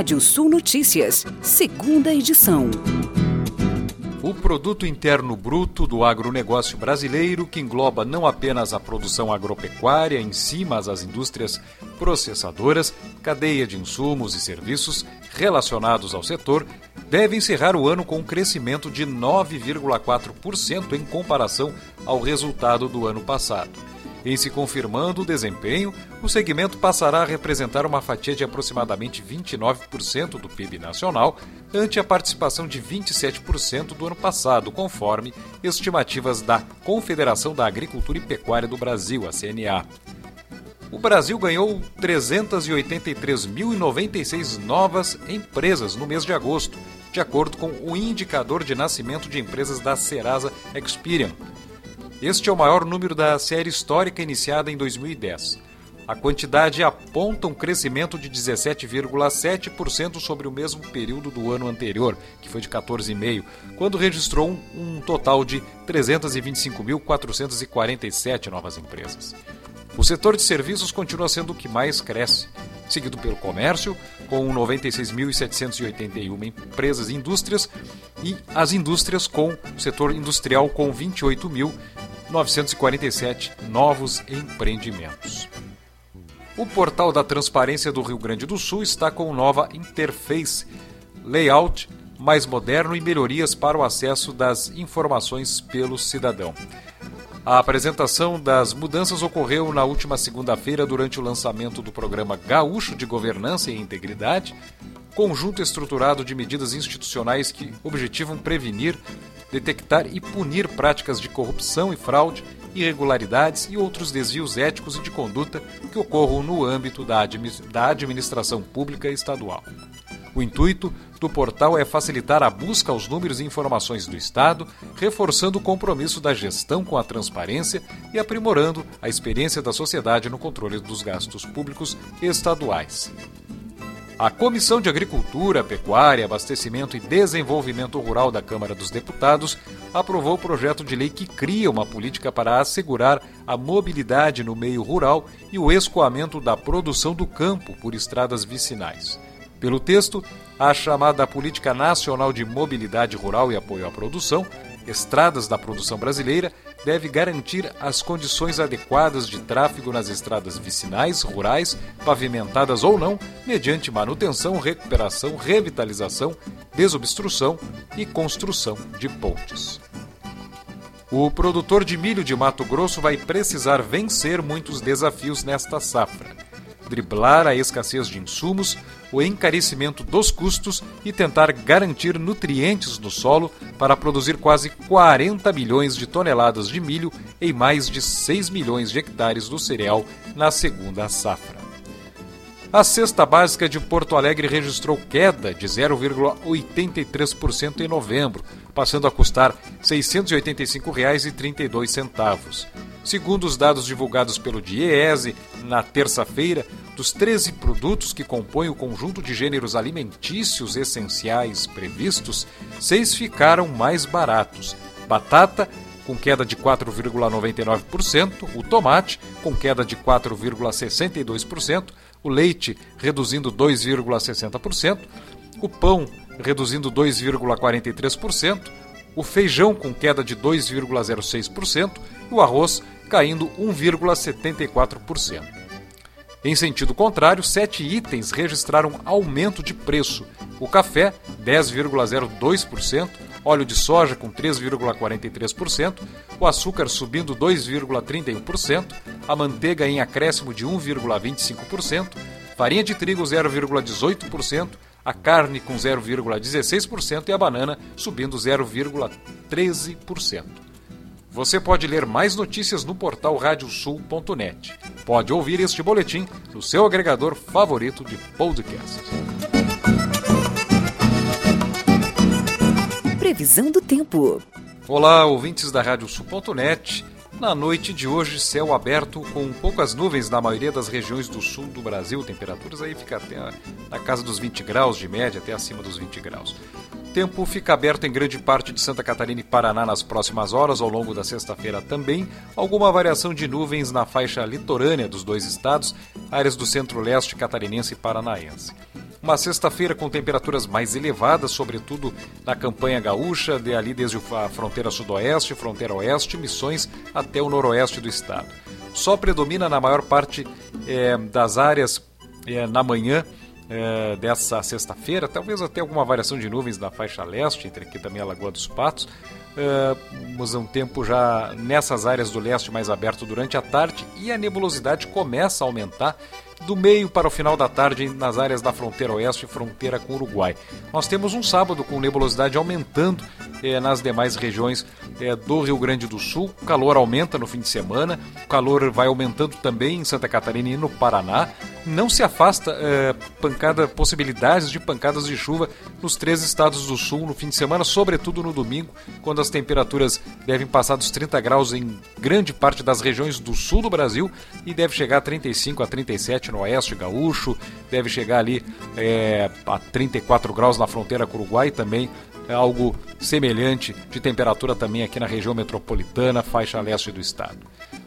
Rádio Sul Notícias, segunda edição. O produto interno bruto do agronegócio brasileiro, que engloba não apenas a produção agropecuária em si, mas as indústrias processadoras, cadeia de insumos e serviços relacionados ao setor, deve encerrar o ano com um crescimento de 9,4% em comparação ao resultado do ano passado. Em se confirmando o desempenho, o segmento passará a representar uma fatia de aproximadamente 29% do PIB nacional, ante a participação de 27% do ano passado, conforme estimativas da Confederação da Agricultura e Pecuária do Brasil, a CNA. O Brasil ganhou 383.096 novas empresas no mês de agosto, de acordo com o indicador de nascimento de empresas da Serasa Experian, este é o maior número da série histórica iniciada em 2010. A quantidade aponta um crescimento de 17,7% sobre o mesmo período do ano anterior, que foi de 14,5%, quando registrou um, total de 325.447 novas empresas. O setor de serviços continua sendo o que mais cresce, seguido pelo comércio, com 96.781 empresas e indústrias, e as indústrias com o setor industrial com 28.947 novos empreendimentos. O portal da Transparência do Rio Grande do Sul está com nova interface, layout mais moderno e melhorias para o acesso das informações pelo cidadão. A apresentação das mudanças ocorreu na última segunda-feira durante o lançamento do programa Gaúcho de Governança e Integridade, conjunto estruturado de medidas institucionais que objetivam prevenir, detectar e punir práticas de corrupção e fraude, irregularidades e outros desvios éticos e de conduta que ocorram no âmbito da administração pública estadual. O intuito do portal é facilitar a busca aos números e informações do Estado, reforçando o compromisso da gestão com a transparência e aprimorando a experiência da sociedade no controle dos gastos públicos estaduais. A Comissão de Agricultura, Pecuária, Abastecimento e Desenvolvimento Rural da Câmara dos Deputados aprovou o projeto de lei que cria uma política para assegurar a mobilidade no meio rural e o escoamento da produção do campo por estradas vicinais. Pelo texto, a chamada Política Nacional de Mobilidade Rural e Apoio à Produção, Estradas da Produção Brasileira, deve garantir as condições adequadas de tráfego nas estradas vicinais, rurais, pavimentadas ou não, mediante manutenção, recuperação, revitalização, desobstrução e construção de pontes. O produtor de milho de Mato Grosso vai precisar vencer muitos desafios nesta safra driblar a escassez de insumos, o encarecimento dos custos e tentar garantir nutrientes no solo para produzir quase 40 milhões de toneladas de milho em mais de 6 milhões de hectares do cereal na segunda safra. A cesta básica de Porto Alegre registrou queda de 0,83% em novembro, passando a custar R$ 685,32. Segundo os dados divulgados pelo DIEESE na terça-feira, dos 13 produtos que compõem o conjunto de gêneros alimentícios essenciais previstos, seis ficaram mais baratos. Batata, com queda de 4,99%, o tomate, com queda de 4,62%, o leite, reduzindo 2,60%, o pão, reduzindo 2,43%, o feijão, com queda de 2,06%, e o arroz, caindo 1,74%. Em sentido contrário, sete itens registraram aumento de preço: o café, 10,02%, óleo de soja, com 3,43%, o açúcar subindo 2,31%, a manteiga em acréscimo de 1,25%, farinha de trigo, 0,18%, a carne com 0,16% e a banana subindo 0,13%. Você pode ler mais notícias no portal radiosul.net. Pode ouvir este boletim no seu agregador favorito de podcast. Previsão do tempo. Olá, ouvintes da radiosul.net. Na noite de hoje, céu aberto com poucas nuvens na maioria das regiões do sul do Brasil. Temperaturas aí ficam até na casa dos 20 graus de média, até acima dos 20 graus. Tempo fica aberto em grande parte de Santa Catarina e Paraná nas próximas horas, ao longo da sexta-feira também. Alguma variação de nuvens na faixa litorânea dos dois estados, áreas do centro-leste catarinense e paranaense. Uma sexta-feira com temperaturas mais elevadas, sobretudo na campanha gaúcha, de ali desde a fronteira sudoeste, fronteira oeste, Missões até o noroeste do estado. Sol predomina na maior parte é, das áreas é, na manhã é, dessa sexta-feira, talvez até alguma variação de nuvens na faixa leste, entre aqui também a Lagoa dos Patos. Temos um tempo já nessas áreas do leste mais aberto durante a tarde e a nebulosidade começa a aumentar do meio para o final da tarde nas áreas da fronteira oeste e fronteira com o Uruguai. Nós temos um sábado com nebulosidade aumentando eh, nas demais regiões eh, do Rio Grande do Sul. O calor aumenta no fim de semana, o calor vai aumentando também em Santa Catarina e no Paraná. Não se afasta eh, pancada, possibilidades de pancadas de chuva nos três estados do sul no fim de semana, sobretudo no domingo, quando as temperaturas devem passar dos 30 graus em grande parte das regiões do sul do Brasil e deve chegar a 35 a 37 no oeste gaúcho, deve chegar ali é, a 34 graus na fronteira com o Uruguai também. É algo semelhante de temperatura também aqui na região metropolitana, faixa leste do estado.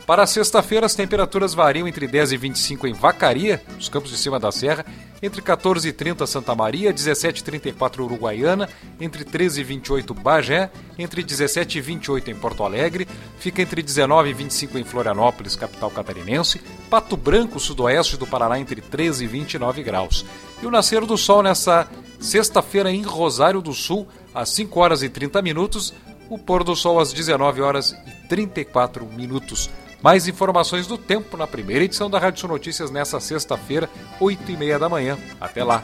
Para sexta-feira, as temperaturas variam entre 10 e 25 em Vacaria, nos campos de cima da serra, entre 14 e 30 Santa Maria, 17 e 34 Uruguaiana, entre 13 e 28 Bagé, entre 17 e 28 em Porto Alegre, fica entre 19 e 25 em Florianópolis, capital catarinense, Pato Branco, sudoeste do Paraná, entre 13 e 29 graus. E o nascer do sol nessa sexta-feira em Rosário do Sul, às 5 horas e 30 minutos, o pôr do sol às 19 horas e 34 minutos. Mais informações do tempo na primeira edição da Rádio Notícias nessa sexta-feira, 8 e meia da manhã. Até lá!